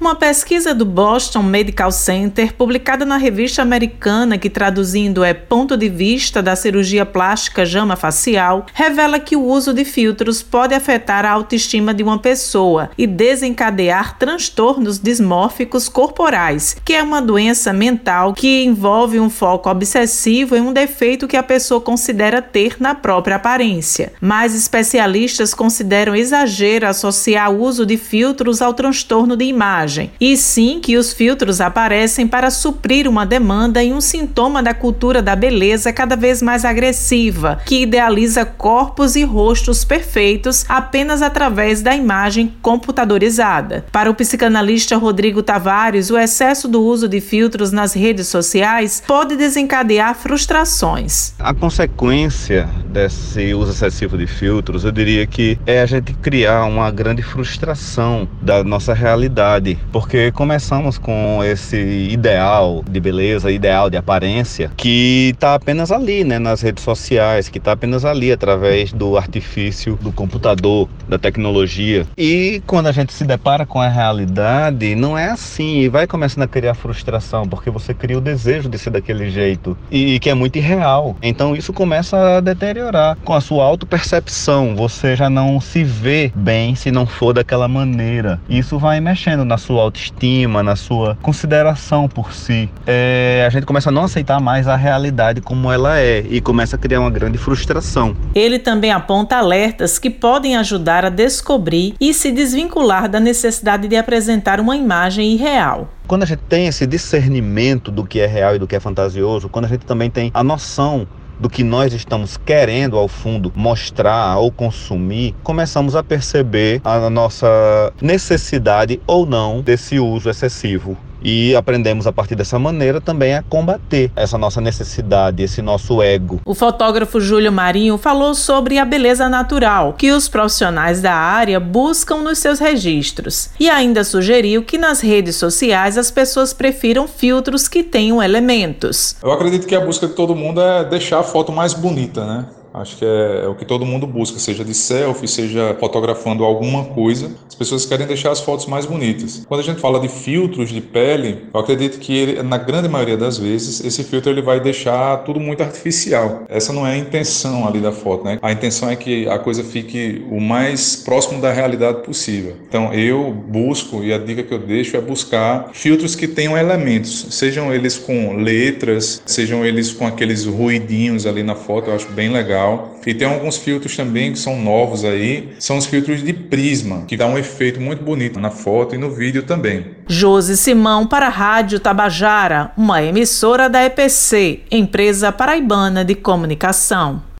Uma pesquisa do Boston Medical Center, publicada na revista americana, que traduzindo é Ponto de Vista da Cirurgia Plástica Jama Facial, revela que o uso de filtros pode afetar a autoestima de uma pessoa e desencadear transtornos dismórficos corporais, que é uma doença mental que envolve um foco obsessivo em um defeito que a pessoa considera ter na própria aparência. Mais especialistas consideram exagero associar o uso de filtros ao transtorno de imagem e sim que os filtros aparecem para suprir uma demanda e um sintoma da cultura da beleza cada vez mais agressiva, que idealiza corpos e rostos perfeitos apenas através da imagem computadorizada. Para o psicanalista Rodrigo Tavares, o excesso do uso de filtros nas redes sociais pode desencadear frustrações. A consequência desse uso excessivo de filtros, eu diria que é a gente criar uma grande frustração da nossa realidade porque começamos com esse ideal de beleza, ideal de aparência, que está apenas ali, né, nas redes sociais, que está apenas ali através do artifício do computador, da tecnologia. E quando a gente se depara com a realidade, não é assim, e vai começando a criar frustração, porque você cria o desejo de ser daquele jeito, e que é muito irreal. Então isso começa a deteriorar com a sua autopercepção, você já não se vê bem se não for daquela maneira. Isso vai mexendo na sua autoestima, na sua consideração por si. É, a gente começa a não aceitar mais a realidade como ela é e começa a criar uma grande frustração. Ele também aponta alertas que podem ajudar a descobrir e se desvincular da necessidade de apresentar uma imagem irreal. Quando a gente tem esse discernimento do que é real e do que é fantasioso, quando a gente também tem a noção do que nós estamos querendo ao fundo mostrar ou consumir, começamos a perceber a nossa necessidade ou não desse uso excessivo e aprendemos a partir dessa maneira também a combater essa nossa necessidade, esse nosso ego. O fotógrafo Júlio Marinho falou sobre a beleza natural que os profissionais da área buscam nos seus registros e ainda sugeriu que nas redes sociais as pessoas prefiram filtros que tenham elementos. Eu acredito que a busca de todo mundo é deixar a foto mais bonita, né? Acho que é, é, o que todo mundo busca, seja de selfie, seja fotografando alguma coisa. As pessoas querem deixar as fotos mais bonitas. Quando a gente fala de filtros de pele, eu acredito que ele, na grande maioria das vezes, esse filtro ele vai deixar tudo muito artificial. Essa não é a intenção ali da foto, né? A intenção é que a coisa fique o mais próximo da realidade possível. Então eu busco e a dica que eu deixo é buscar filtros que tenham elementos, sejam eles com letras, sejam eles com aqueles ruidinhos ali na foto, eu acho bem legal. E tem alguns filtros também que são novos aí, são os filtros de prisma, que dá um efeito muito bonito na foto e no vídeo também. Josi Simão para a Rádio Tabajara, uma emissora da EPC, empresa paraibana de comunicação.